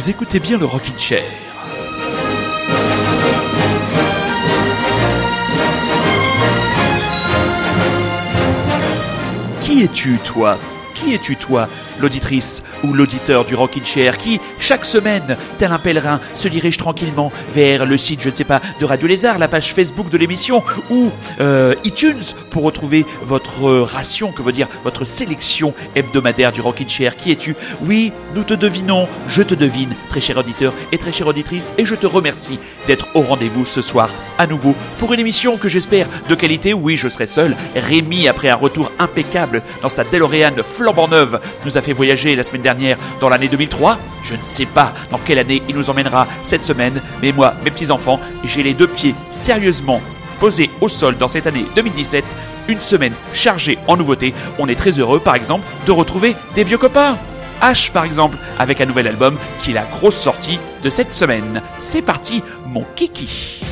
vous écoutez bien le Rockin' Chair. Qui es-tu, toi? Qui es-tu, toi? L'auditrice ou l'auditeur du Rockin' Chair qui, chaque semaine, tel un pèlerin, se dirige tranquillement vers le site, je ne sais pas, de Radio Lézard, la page Facebook de l'émission ou euh, iTunes pour retrouver votre ration, que veut dire votre sélection hebdomadaire du Rockin' Chair. Qui es-tu? Oui, nous te devinons, je te devine, très cher auditeur et très chère auditrice, et je te remercie d'être au rendez-vous ce soir à nouveau pour une émission que j'espère de qualité. Oui, je serai seul. Rémi, après un retour impeccable dans sa DeLorean flambant neuve, nous a fait voyager la semaine dernière dans l'année 2003. Je ne sais pas dans quelle année il nous emmènera cette semaine, mais moi, mes petits-enfants, j'ai les deux pieds sérieusement posés au sol dans cette année 2017. Une semaine chargée en nouveautés. On est très heureux, par exemple, de retrouver des vieux copains. H par exemple, avec un nouvel album qui est la grosse sortie de cette semaine. C'est parti, mon kiki.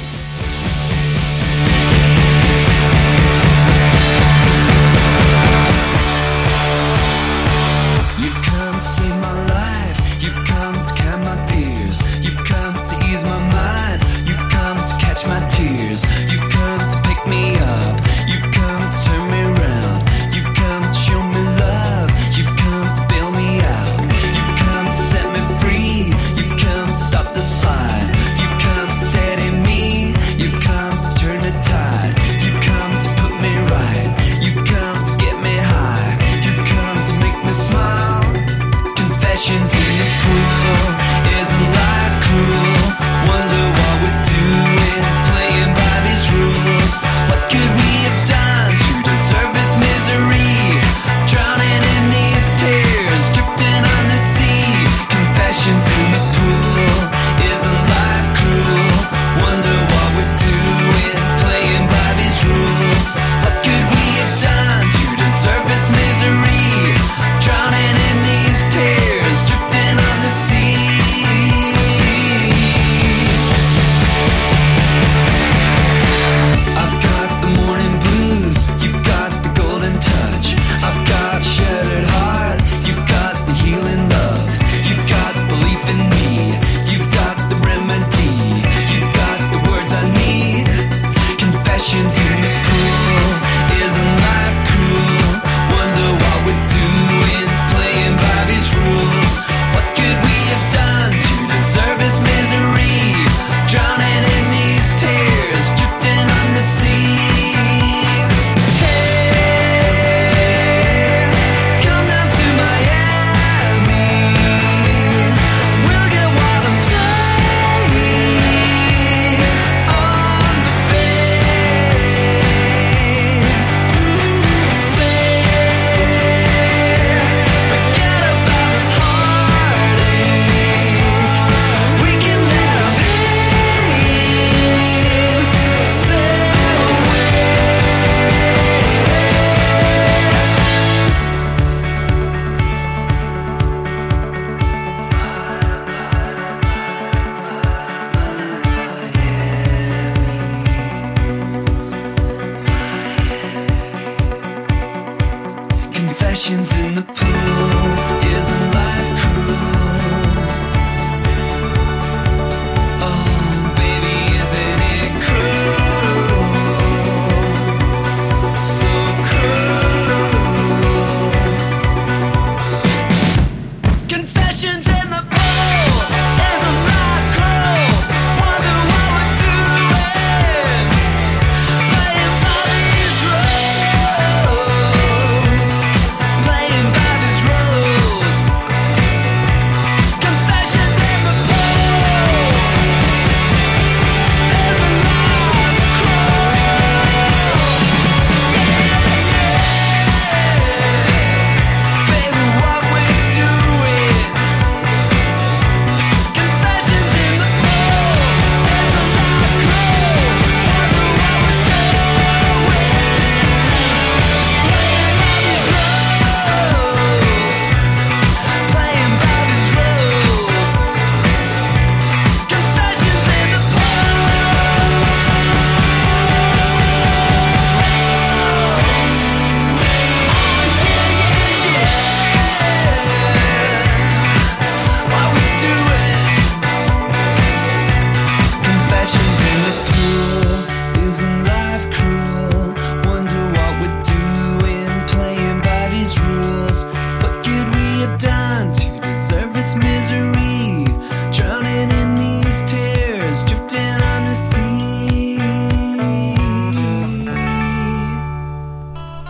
see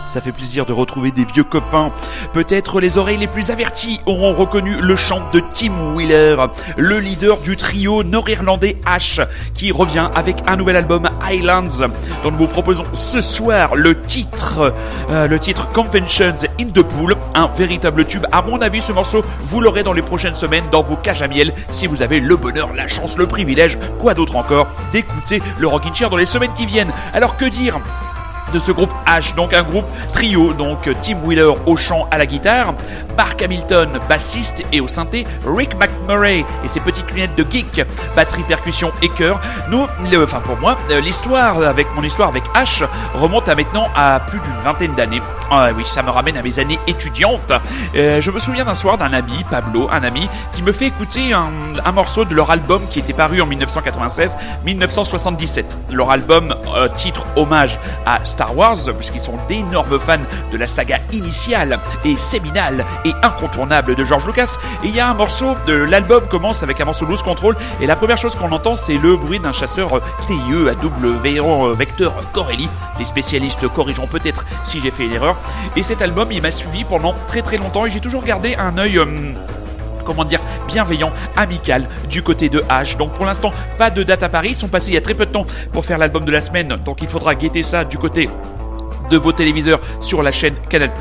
ça fait plaisir de retrouver des vieux copains. Peut-être les oreilles les plus averties auront reconnu le chant de Tim Wheeler, le leader du trio nord-irlandais Ash, qui revient avec un nouvel album Highlands, dont nous vous proposons ce soir le titre, euh, le titre Conventions in the Pool, un véritable tube. À mon avis, ce morceau, vous l'aurez dans les prochaines semaines dans vos cages à miel si vous avez le bonheur, la chance, le privilège, quoi d'autre encore, d'écouter le Rockin' Chair dans les semaines qui viennent. Alors que dire? De ce groupe H, donc un groupe trio, donc Tim Wheeler au chant à la guitare, Mark Hamilton bassiste et au synthé, Rick McMurray et ses petites lunettes de geek, batterie, percussion et chœur. Nous, enfin pour moi, euh, l'histoire avec mon histoire avec H remonte à maintenant à plus d'une vingtaine d'années. Ah oui, ça me ramène à mes années étudiantes. Euh, je me souviens d'un soir d'un ami, Pablo, un ami, qui me fait écouter un, morceau de leur album qui était paru en 1996-1977. Leur album euh, titre hommage à Star Wars, puisqu'ils sont d'énormes fans de la saga initiale et séminale et incontournable de George Lucas. Et il y a un morceau de l'album commence avec un morceau loose control et la première chose qu'on entend c'est le bruit d'un chasseur TIE à double vecteur Corelli. Les spécialistes corrigeront peut-être si j'ai fait une erreur. Et cet album il m'a suivi pendant très très longtemps et j'ai toujours gardé un œil... Euh, comment dire, bienveillant, amical du côté de H. Donc pour l'instant, pas de date à Paris. Ils sont passés il y a très peu de temps pour faire l'album de la semaine. Donc il faudra guetter ça du côté de vos téléviseurs sur la chaîne Canal+.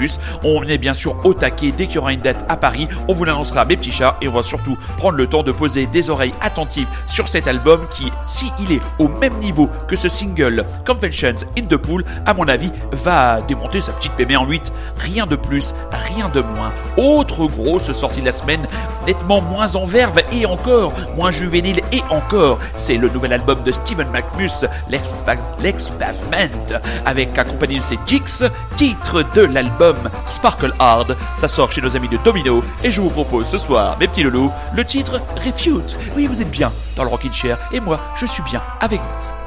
On est bien sûr au taquet dès qu'il y aura une date à Paris. On vous l'annoncera mes petits chats et on va surtout prendre le temps de poser des oreilles attentives sur cet album qui, si il est au même niveau que ce single Conventions in the Pool, à mon avis, va démonter sa petite bébé en 8. Rien de plus, rien de moins. Autre grosse sortie de la semaine, nettement moins en verve et encore moins juvénile et encore, c'est le nouvel album de Steven McMus, Lex Pavement, avec accompagné de ses Jix, titre de l'album Sparkle Hard. Ça sort chez nos amis de Domino et je vous propose ce soir, mes petits loulous, le titre Refute. Oui, vous êtes bien dans le Rockin' Chair et moi, je suis bien avec vous.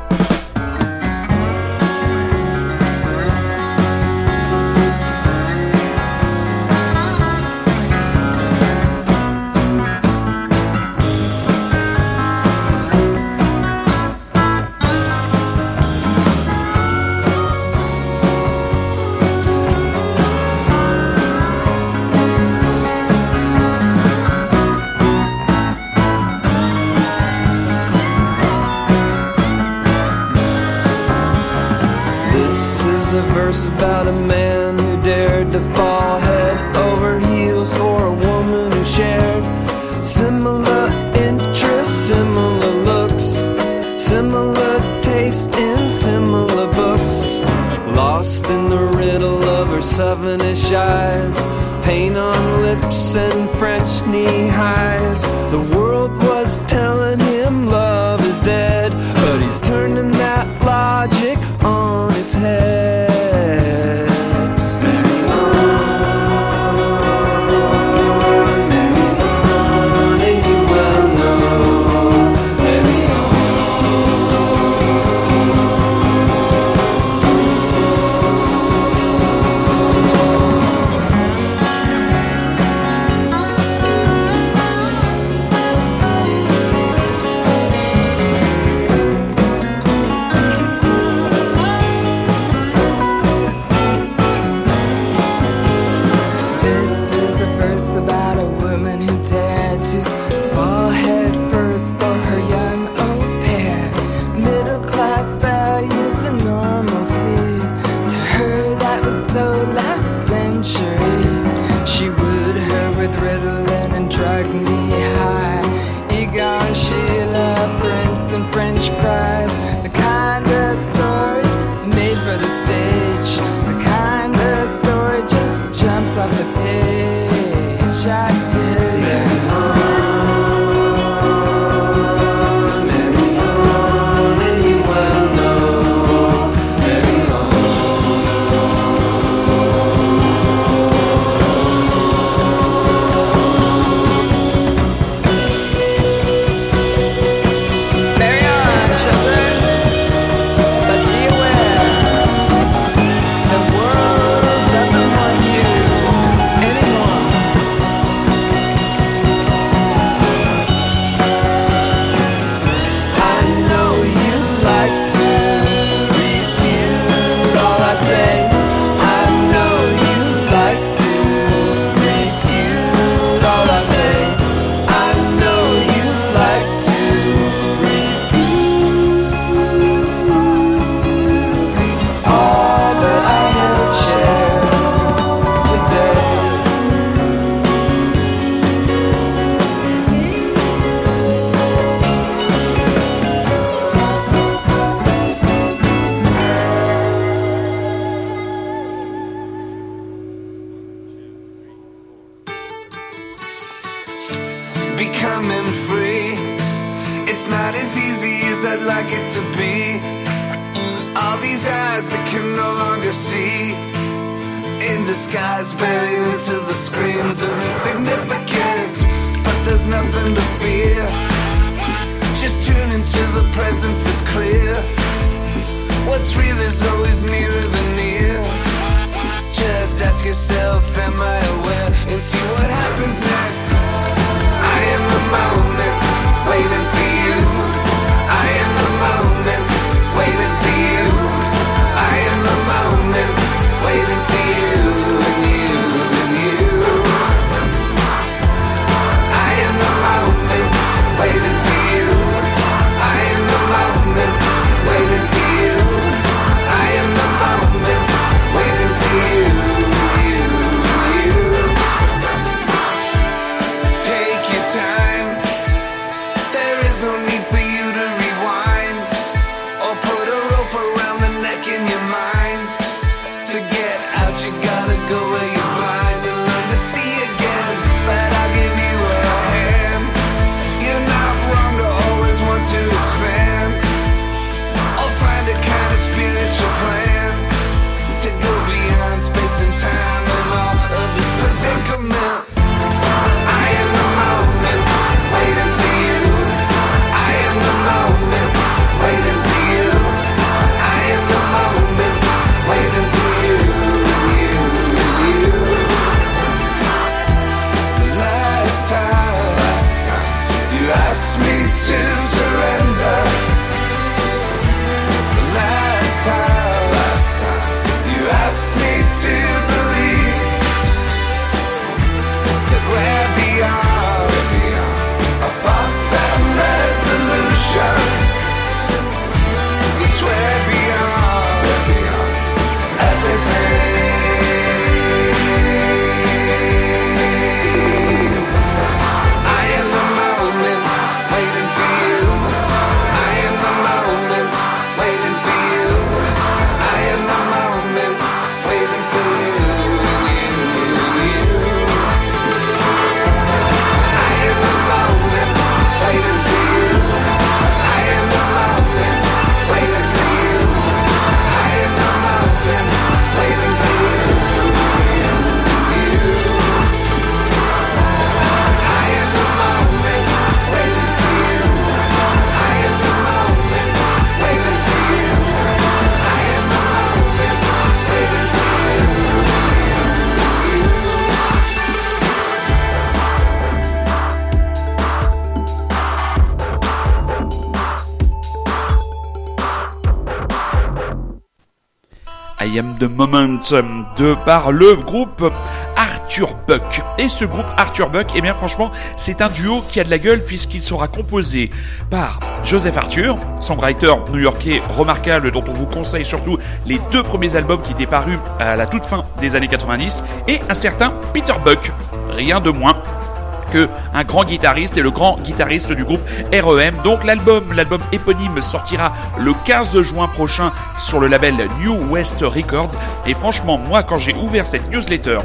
Becoming free. It's not as easy as I'd like it to be. All these eyes that can no longer see. In disguise, buried into the screens of insignificance. But there's nothing to fear. Just tune into the presence that's clear. What's real is always nearer than near. Just ask yourself, am I aware? And see what happens next. I am the Moment de par le groupe Arthur Buck. Et ce groupe Arthur Buck, eh bien franchement, c'est un duo qui a de la gueule puisqu'il sera composé par Joseph Arthur, songwriter new-yorkais remarquable dont on vous conseille surtout les deux premiers albums qui étaient parus à la toute fin des années 90, et un certain Peter Buck. Rien de moins un grand guitariste et le grand guitariste du groupe REM. Donc l'album, l'album éponyme sortira le 15 juin prochain sur le label New West Records. Et franchement, moi quand j'ai ouvert cette newsletter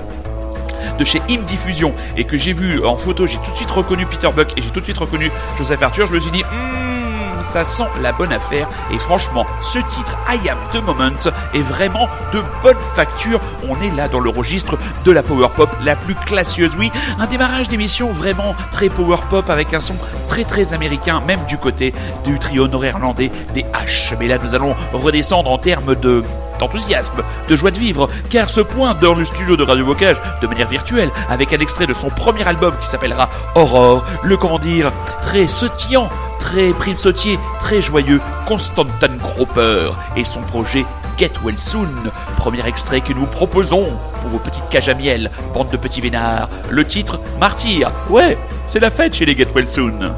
de chez Im Diffusion et que j'ai vu en photo, j'ai tout de suite reconnu Peter Buck et j'ai tout de suite reconnu Joseph Arthur, je me suis dit, Hmm, ça sent la bonne affaire. Et franchement, ce titre, I Am The Moment, est vraiment de bonne facture. On est là dans le registre de la power pop la plus classieuse. Oui, un démarrage d'émission vraiment très power pop avec un son très très américain, même du côté du trio nord-irlandais des H. Mais là, nous allons redescendre en termes de d'enthousiasme, de joie de vivre, car ce point dans le studio de Radio Bocage de manière virtuelle avec un extrait de son premier album qui s'appellera Aurore, le comment dire, très sautillant, très prime sautier, très joyeux, Constantin Gropper et son projet Get Well Soon, premier extrait que nous proposons pour vos petites cages à miel, bande de petits vénards, le titre Martyr, ouais, c'est la fête chez les Get Well Soon.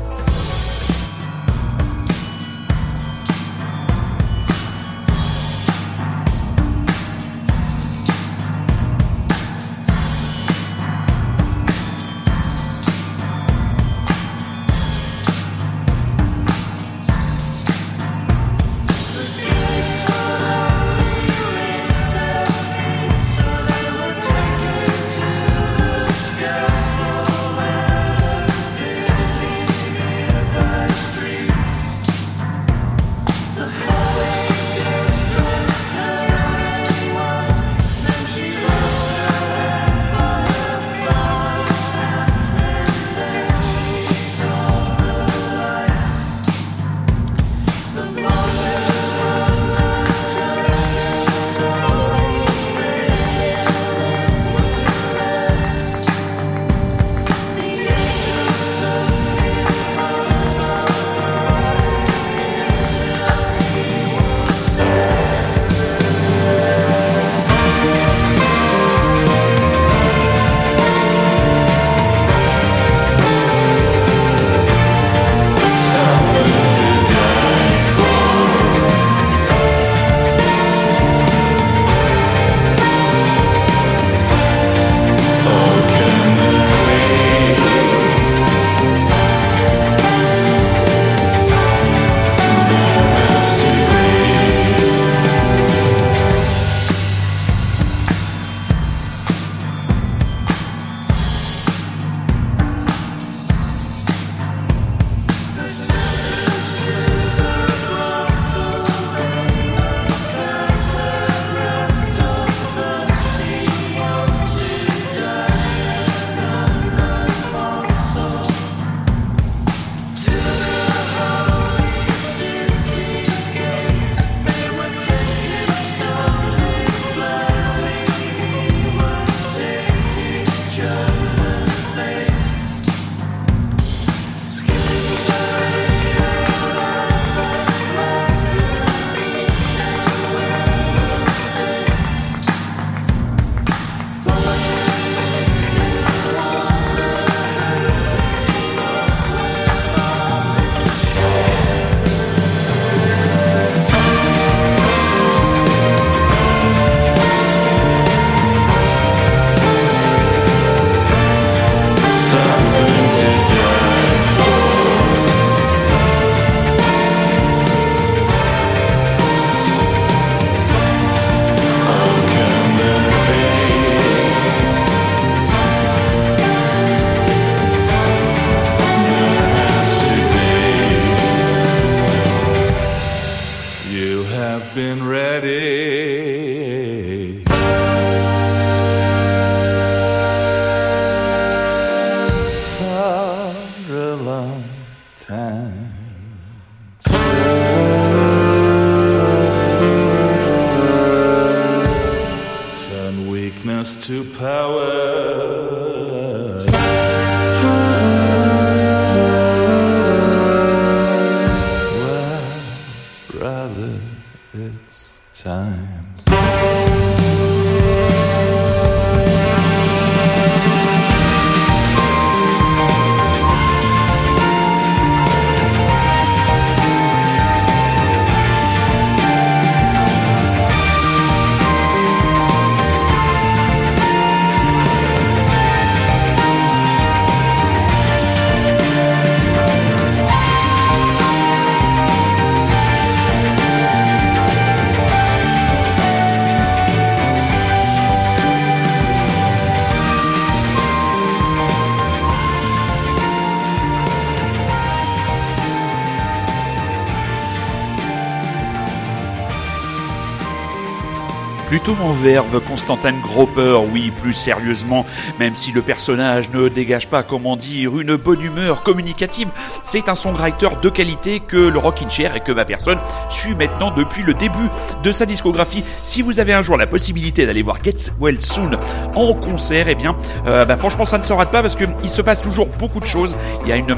Plutôt en verve Constantin Gropper, oui, plus sérieusement, même si le personnage ne dégage pas, comment dire, une bonne humeur communicative, c'est un songwriter de qualité que le Rockin' Chair et que ma personne suit maintenant depuis le début de sa discographie. Si vous avez un jour la possibilité d'aller voir Get Well Soon en concert, eh bien, euh, bah, franchement, ça ne se rate pas parce qu'il se passe toujours beaucoup de choses. Il y a une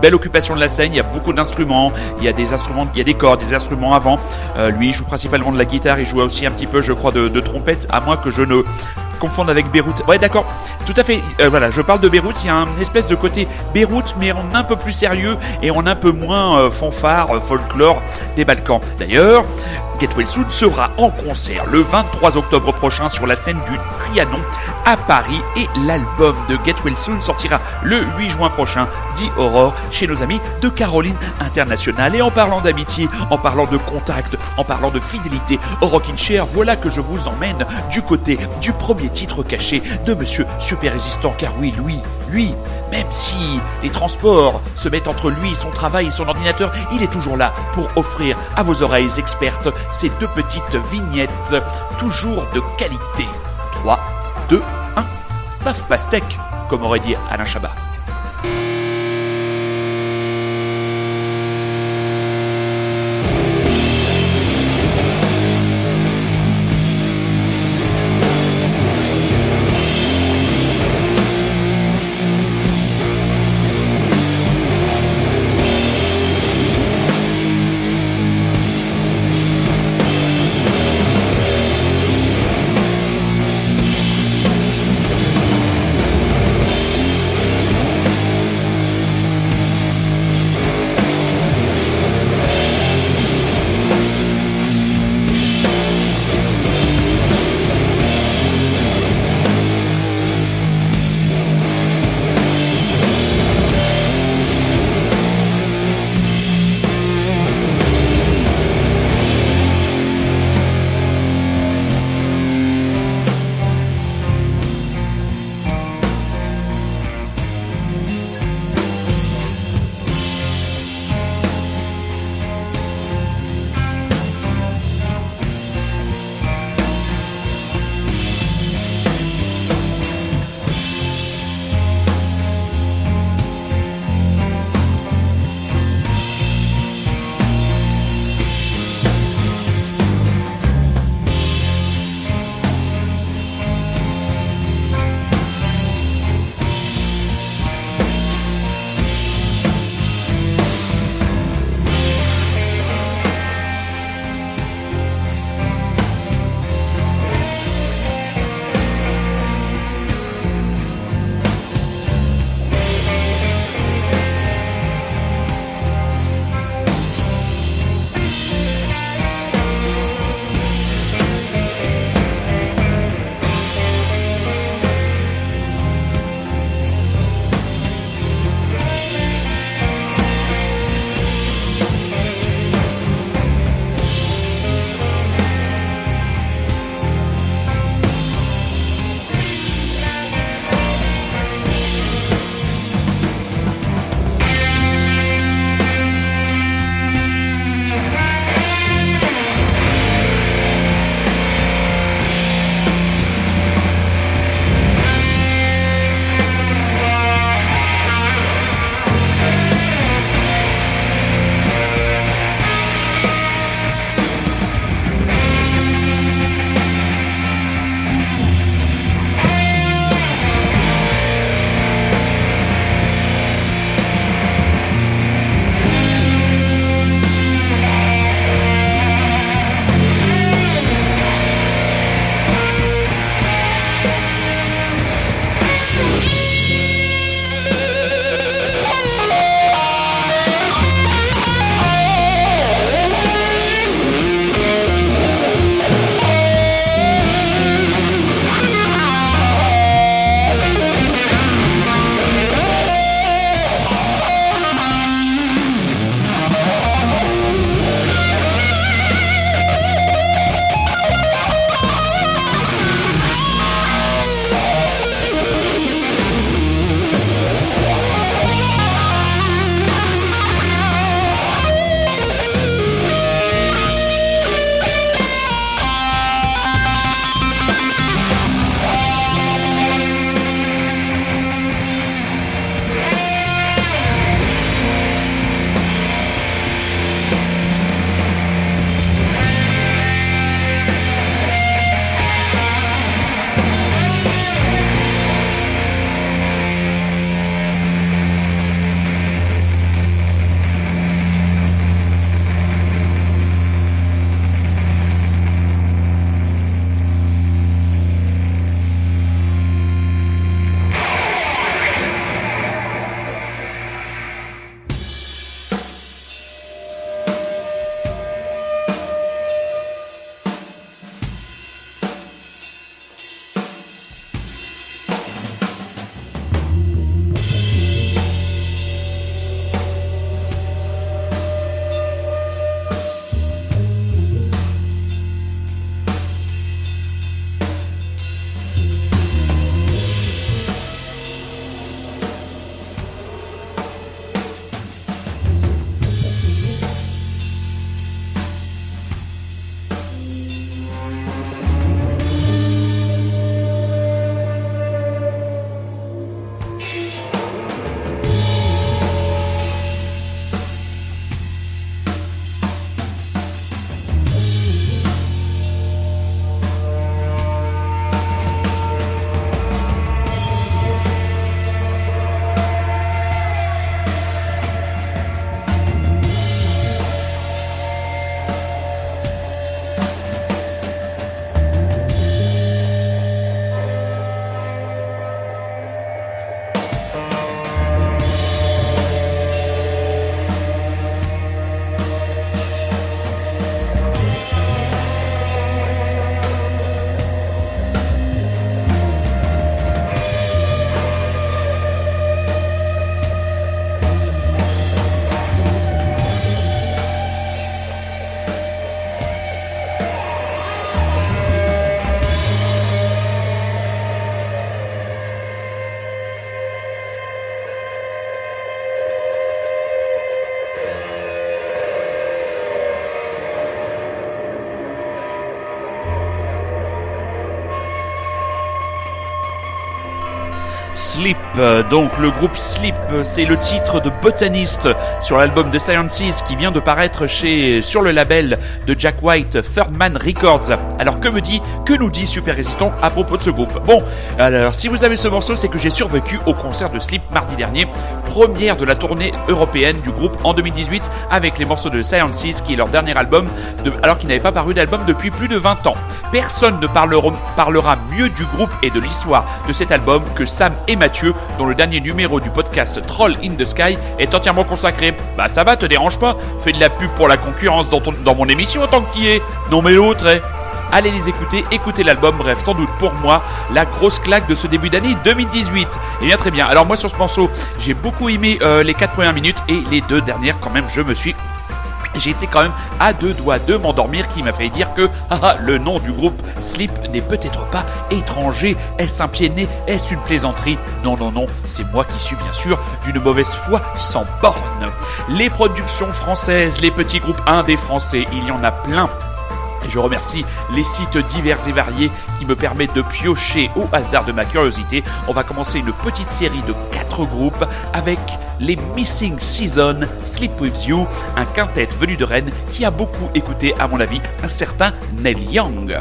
belle occupation de la scène, il y a beaucoup d'instruments, il y a des instruments, il y a des cordes, des instruments avant. Euh, lui, il joue principalement de la guitare, il joue aussi un petit peu, je crois, de, de trompette, à moins que je ne confonde avec Beyrouth. Ouais, d'accord. Tout à fait. Euh, voilà, je parle de Beyrouth. Il y a un espèce de côté Beyrouth, mais en un peu plus sérieux et en un peu moins euh, fanfare, folklore des Balkans. D'ailleurs, Get Well Soon sera en concert le 23 octobre prochain sur la scène du Trianon à Paris et l'album de Get Well Soon sortira le 8 juin prochain, dit Aurore, chez nos amis de Caroline International. Et en parlant d'amitié, en parlant de contact, en parlant de fidélité au Rockin' Chair, voilà que je vous emmène du côté du premier titre caché de Monsieur Super Résistant, car oui, lui, lui, même si les transports se mettent entre lui, son travail et son ordinateur, il est toujours là pour offrir à vos oreilles expertes ces deux petites vignettes, toujours de qualité. 3, 2, 1, paf pastèque, comme aurait dit Alain Chabat. Donc le groupe Sleep, c'est le titre de Botanist sur l'album de Sciences qui vient de paraître chez sur le label de Jack White, Third Man Records. Alors que me dit, que nous dit Super Résistant à propos de ce groupe? Bon, alors si vous avez ce morceau, c'est que j'ai survécu au concert de Sleep mardi dernier, première de la tournée européenne du groupe en 2018 avec les morceaux de Sciences qui est leur dernier album, alors qu'ils n'avaient pas paru d'album depuis plus de 20 ans. Personne ne parlera mieux du groupe et de l'histoire de cet album que Sam et Mathieu, dont le dernier numéro du podcast Troll in the Sky est entièrement consacré. Bah ça va, te dérange pas Fais de la pub pour la concurrence dans, mon émission en tant qu'il est. Non mais l'autre, eh allez les écouter, écoutez l'album, bref, sans doute pour moi, la grosse claque de ce début d'année 2018. Et bien très bien, alors moi sur ce morceau, j'ai beaucoup aimé euh, les 4 premières minutes et les deux dernières quand même, je me suis été quand même à deux doigts de m'endormir qui m'a fait dire que ah, ah, le nom du groupe Sleep n'est peut-être pas étranger. Est-ce un pied né Est-ce une plaisanterie? Non, non, non, c'est moi qui suis bien sûr d'une mauvaise foi sans borne. Les productions françaises, les petits groupes indés français, il y en a plein je remercie les sites divers et variés qui me permettent de piocher au hasard de ma curiosité. On va commencer une petite série de quatre groupes avec les Missing Season, Sleep With You, un quintet venu de Rennes qui a beaucoup écouté, à mon avis, un certain Neil Young.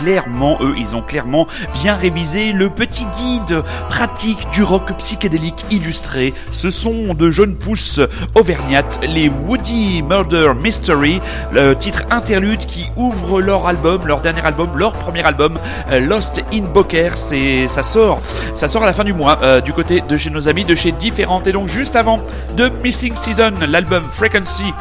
Clairement, eux, ils ont clairement bien révisé le petit guide pratique du rock psychédélique illustré. Ce sont de jeunes pousses auvergnates, les Woody Murder Mystery, le titre interlude qui ouvre leur album, leur dernier album, leur premier album, euh, Lost in Boker. C'est, ça sort, ça sort à la fin du mois, euh, du côté de chez nos amis de chez Différentes. Et donc, juste avant de Missing Season, l'album Frequency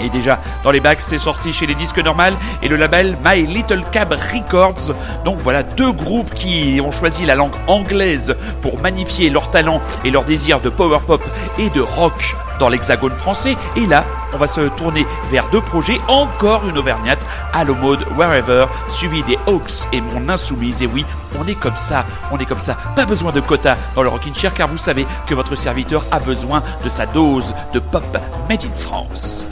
et déjà dans les bacs, c'est sorti chez les disques normales et le label My Little Cab Records. Donc voilà deux groupes qui ont choisi la langue anglaise pour magnifier leur talent et leur désir de power pop et de rock dans l'hexagone français. Et là, on va se tourner vers deux projets, encore une auvergnate, Allo Mode Wherever, suivi des Hawks et Mon Insoumise. Et oui, on est comme ça, on est comme ça. Pas besoin de quota dans le Rockin' Chair car vous savez que votre serviteur a besoin de sa dose de pop made in France.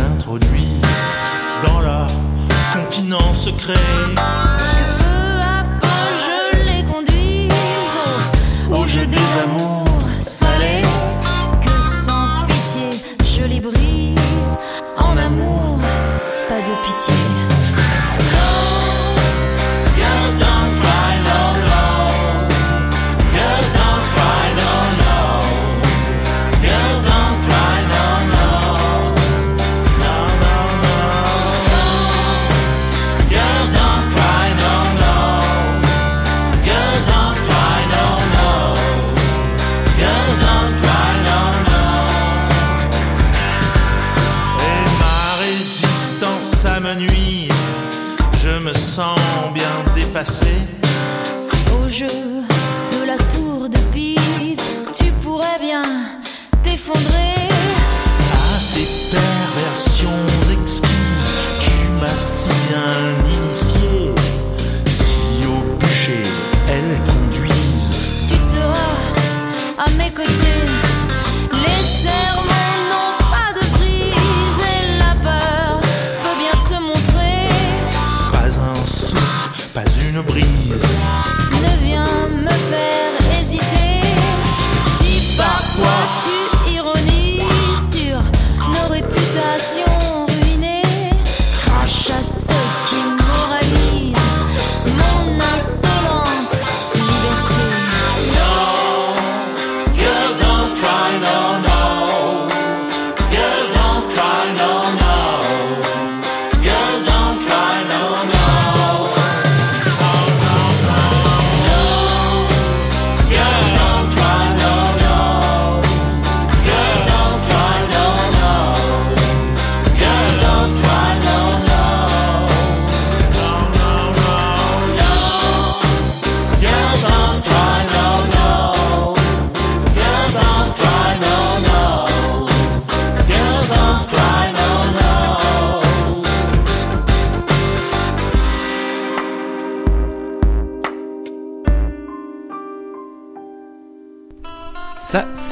Introduisent dans leur continent secret.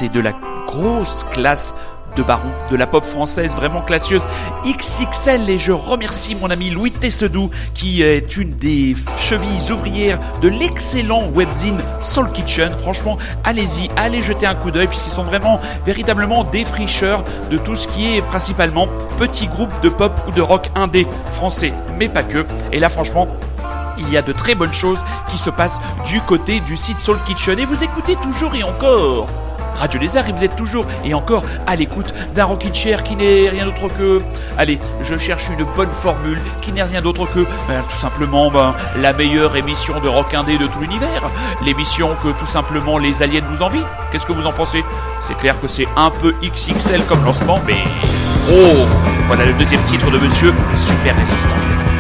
De la grosse classe de baron de la pop française vraiment classieuse. XXL et je remercie mon ami Louis Tessedou qui est une des chevilles ouvrières de l'excellent webzine Soul Kitchen. Franchement allez-y allez jeter un coup d'œil puisqu'ils sont vraiment véritablement défricheurs de tout ce qui est principalement petits groupes de pop ou de rock indé français. Mais pas que. Et là franchement il y a de très bonnes choses qui se passent du côté du site Soul Kitchen. Et vous écoutez toujours et encore Radio Lézard et vous êtes toujours et encore à l'écoute d'un Rockin' Chair qui n'est rien d'autre que... Allez, je cherche une bonne formule qui n'est rien d'autre que ben, tout simplement ben, la meilleure émission de rock indé de tout l'univers. L'émission que tout simplement les aliens nous envient. Qu'est-ce que vous en pensez? C'est clair que c'est un peu XXL comme lancement, mais... Oh Voilà le deuxième titre de Monsieur Super Résistant.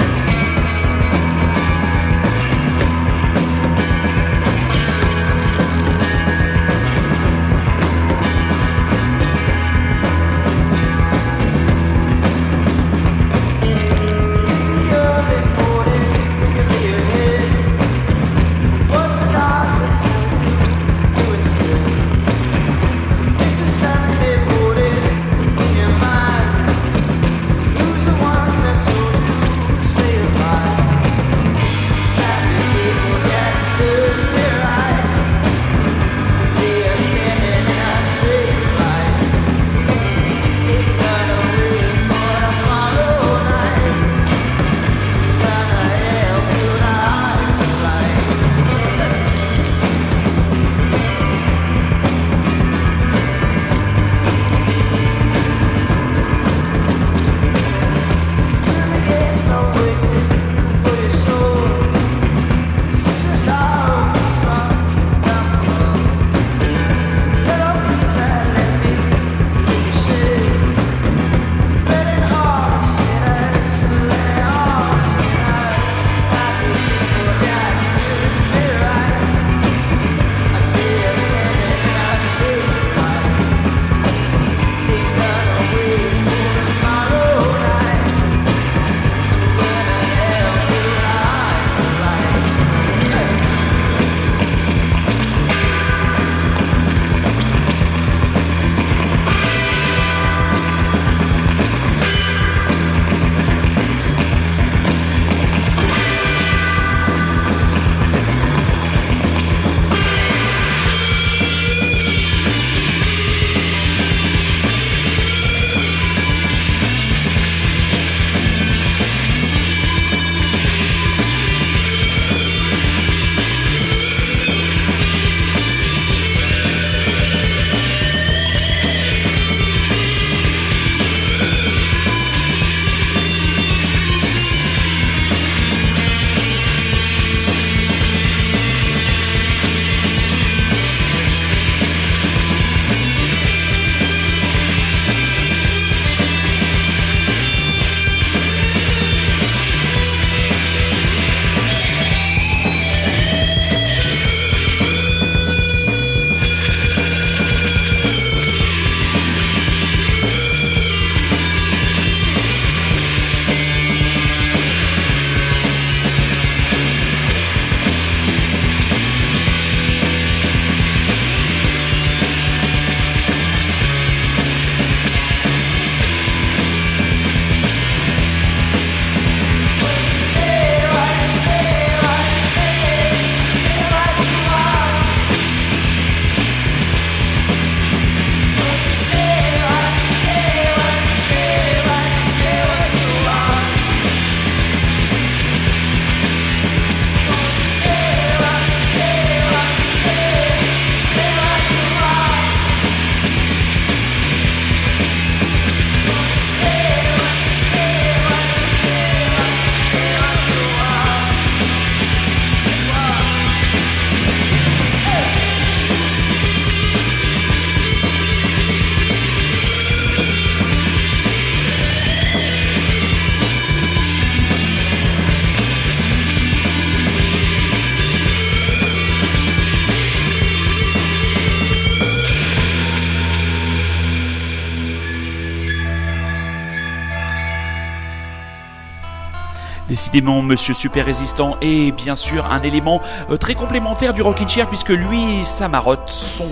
Décidément, Monsieur Super Résistant est bien sûr un élément euh, très complémentaire du Rockin' Chair puisque lui, sa marotte, son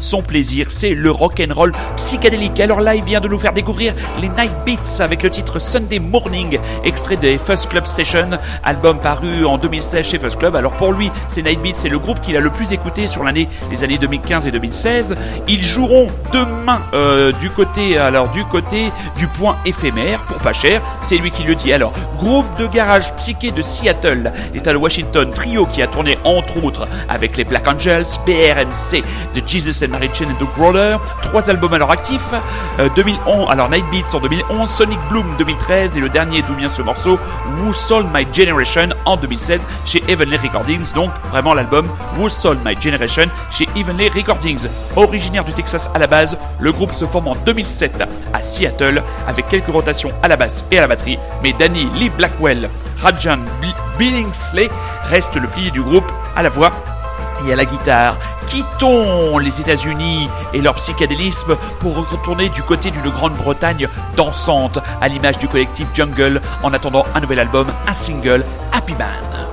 son plaisir, c'est le rock and roll psychédélique. Alors là, il vient de nous faire découvrir les Night Beats avec le titre Sunday Morning, extrait des First Club Session, album paru en 2016 chez First Club. Alors pour lui, ces Night Beats, c'est le groupe qu'il a le plus écouté sur l'année, les années 2015 et 2016. Ils joueront demain euh, du côté, alors du côté du point éphémère pour pas cher. C'est lui qui le dit. Alors groupe de garage psyché de Seattle, l'État de Washington, trio qui a tourné entre autres avec les Black Angels, BRMC, Jesus and Mary Chain and The Growler, trois albums à leur actif, euh, 2011, alors Night Beats en 2011, Sonic Bloom 2013 et le dernier d'où vient ce morceau, Who Sold My Generation en 2016 chez Heavenly Recordings, donc vraiment l'album Who Sold My Generation chez Heavenly Recordings. Originaire du Texas à la base, le groupe se forme en 2007 à Seattle avec quelques rotations à la basse et à la batterie, mais Danny Lee Blackwell, Rajan Billingsley reste le pilier du groupe à la voix et à la guitare. Quittons les États-Unis et leur psychédélisme pour retourner du côté d'une Grande-Bretagne dansante, à l'image du collectif Jungle, en attendant un nouvel album, un single, Happy Man.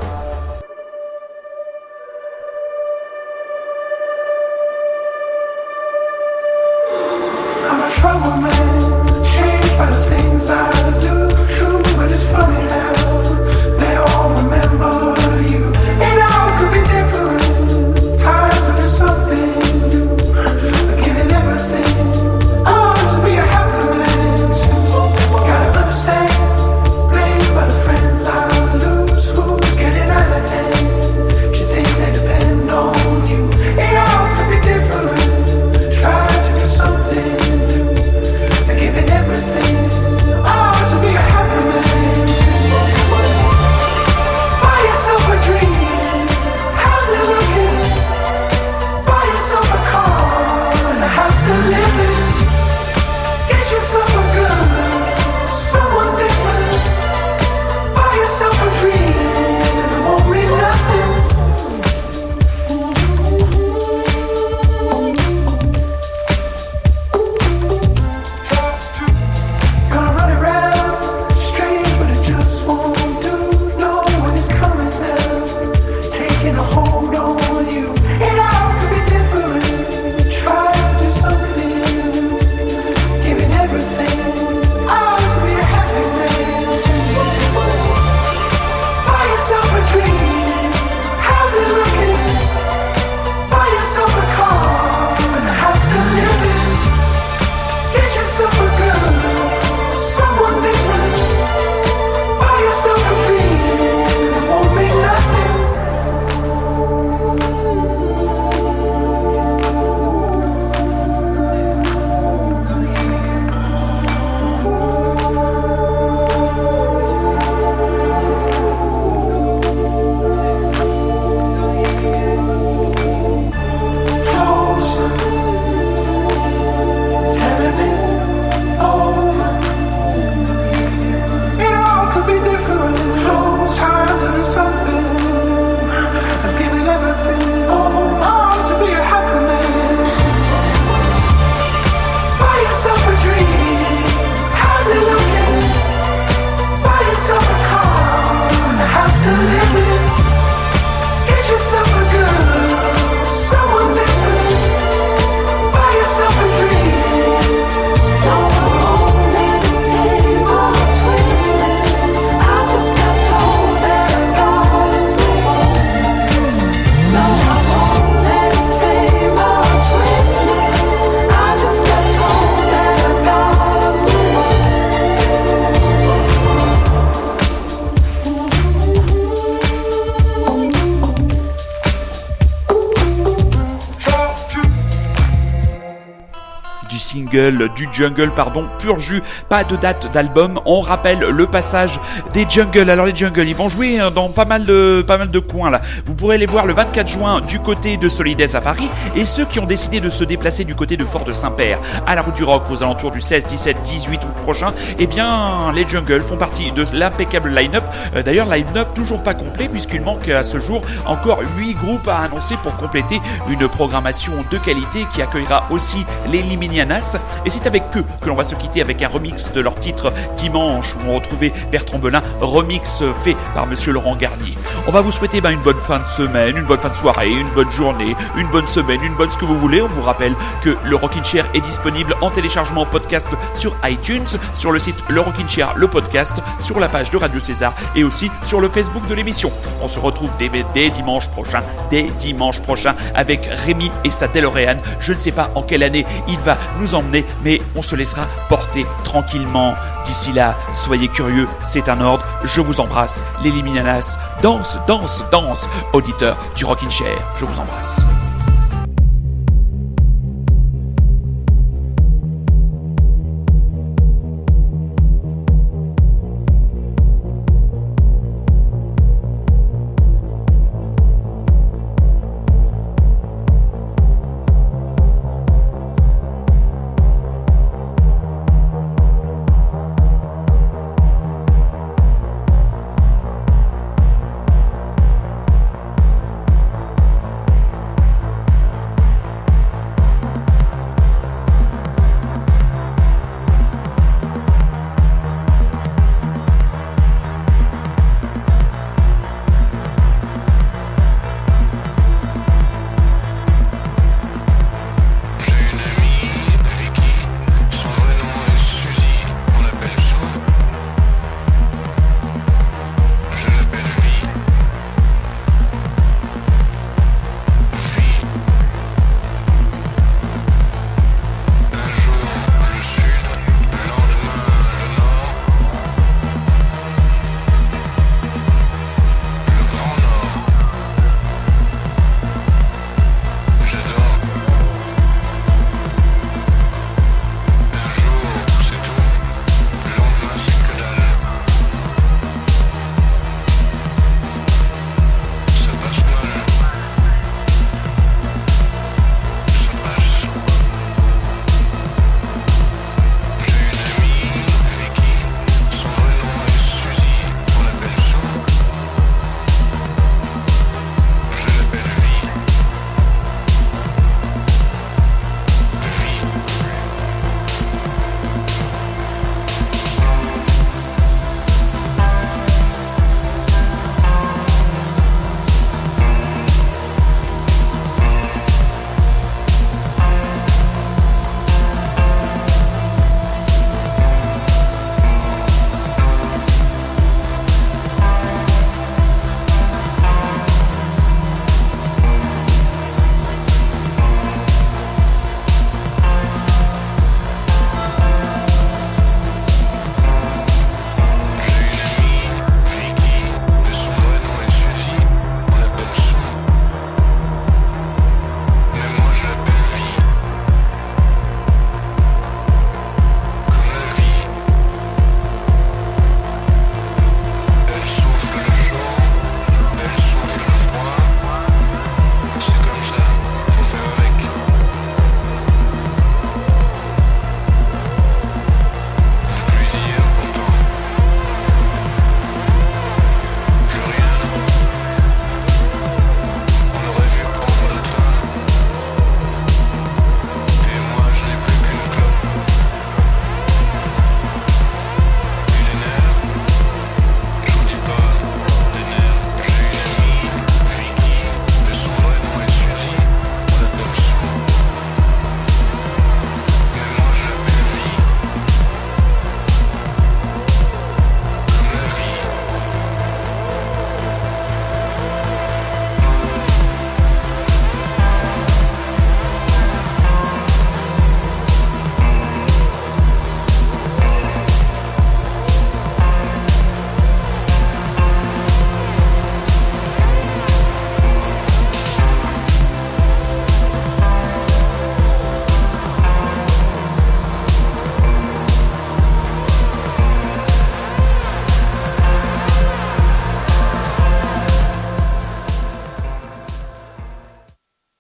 Du jungle, pardon, pur jus, pas de date d'album. On rappelle le passage des jungles. Alors les jungles, ils vont jouer hein, dans pas mal de, pas mal de coins là. Vous pourrez les voir le 24 juin du côté de Solides à Paris et ceux qui ont décidé de se déplacer du côté de Fort de Saint-Père à la route du Rock aux alentours du 16, 17, 18 août prochain, eh bien les jungles font partie de l'impeccable line-up. Euh, D'ailleurs, line-up toujours pas complet puisqu'il manque à ce jour encore 8 groupes à annoncer pour compléter une programmation de qualité qui accueillera aussi les Liminiana Ananas. Et c'est avec eux que l'on va se quitter avec un remix de leur titre Dimanche, où on retrouvait Bertrand Belin, remix fait par monsieur Laurent Garnier. On va vous souhaiter ben, une bonne fin de semaine, une bonne fin de soirée, une bonne journée, une bonne semaine, une bonne ce que vous voulez. On vous rappelle que le Rockin' Chair est disponible en téléchargement podcast sur iTunes, sur le site Le Rockin' Chair, le podcast, sur la page de Radio César et aussi sur le Facebook de l'émission. On se retrouve dès, dimanche prochain, dès dimanche prochain avec Rémi et sa DeLorean. Je ne sais pas en quelle année il va nous emmener, mais on se laissera porter tranquillement. D'ici là, soyez curieux, c'est un ordre. Je vous embrasse. Les Liminanas, danse, danse, danse. Auditeur du Rockin' Chair, je vous embrasse.